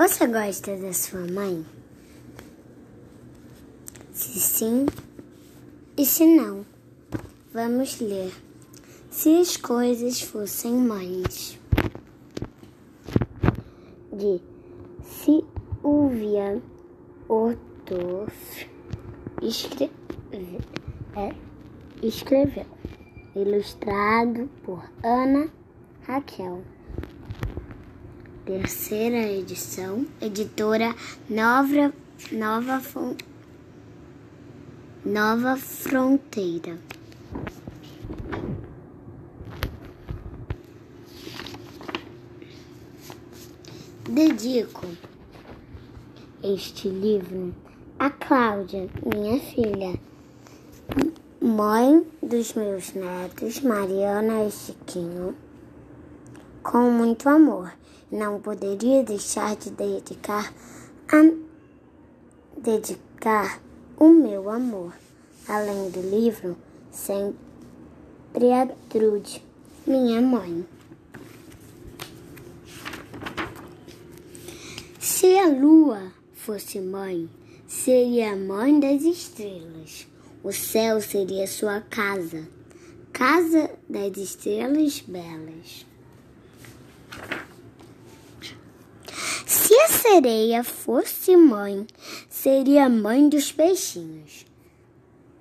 Você gosta da sua mãe? Se sim e se não, vamos ler. Se as coisas fossem mães. De Silvia Ortoff escreve, é, escreveu. Ilustrado por Ana Raquel. Terceira edição, editora Nova, Nova, Nova Fronteira. Dedico este livro a Cláudia, minha filha, mãe dos meus netos, Mariana e Chiquinho, com muito amor. Não poderia deixar de dedicar a dedicar o meu amor. Além do livro, sempre a Trude, minha mãe. Se a lua fosse mãe, seria a mãe das estrelas. O céu seria sua casa, casa das estrelas belas. Se a sereia fosse mãe, seria mãe dos peixinhos.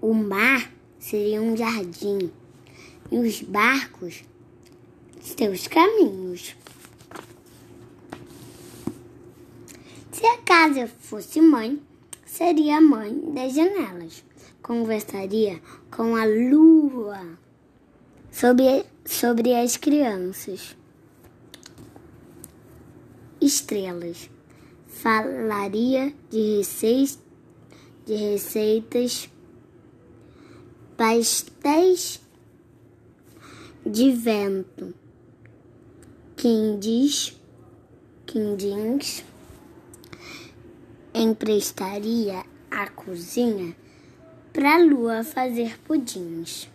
O mar seria um jardim e os barcos seus caminhos. Se a casa fosse mãe, seria mãe das janelas. Conversaria com a lua sobre, sobre as crianças. Estrelas. Falaria de, receitas, de receitas, pastéis de vento, quindins, quindins emprestaria a cozinha para lua fazer pudins.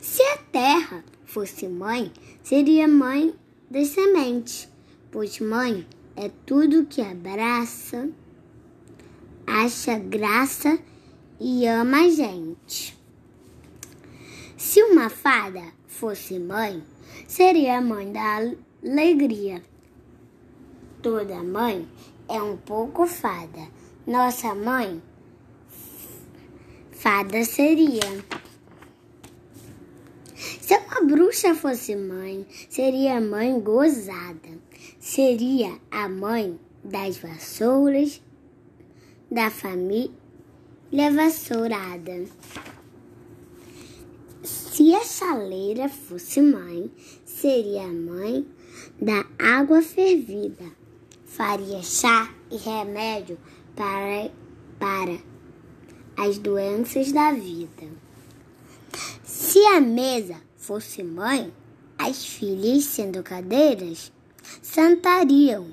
Se a terra fosse mãe, seria mãe das sementes, pois mãe é tudo que abraça, acha graça e ama a gente. Se uma fada fosse mãe, seria mãe da alegria Toda mãe é um pouco fada. Nossa mãe, fada seria. Bruxa fosse mãe, seria mãe gozada. Seria a mãe das vassouras, da família vassourada. Se a chaleira fosse mãe, seria a mãe da água fervida faria chá e remédio para, para as doenças da vida. Se a mesa fosse mãe, as filhas, sendo cadeiras, sentariam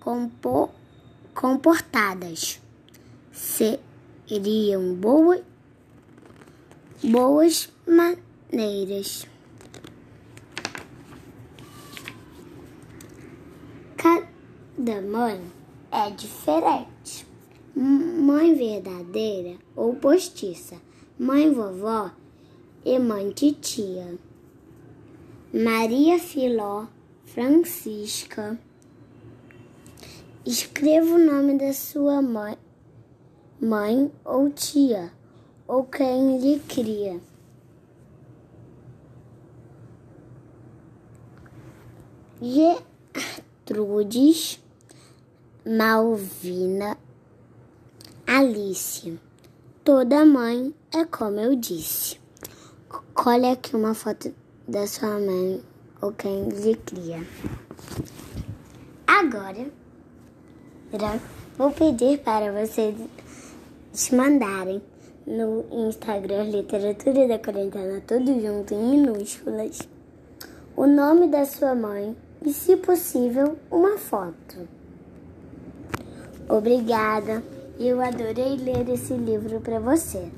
compo, comportadas. Seriam boas, boas maneiras. da mãe é diferente. Mãe verdadeira ou postiça, mãe vovó e mãe titia. Maria Filó Francisca. Escreva o nome da sua mãe, mãe ou tia, ou quem lhe cria. Gertrudes Malvina, Alice. Toda mãe é como eu disse. Colhe aqui uma foto da sua mãe ou quem lhe cria. Agora, vou pedir para vocês mandarem no Instagram Literatura da Quarentena, tudo junto em minúsculas, o nome da sua mãe e, se possível, uma foto. Obrigada. Eu adorei ler esse livro para você.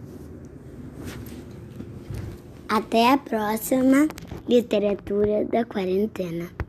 Até a próxima literatura da quarentena.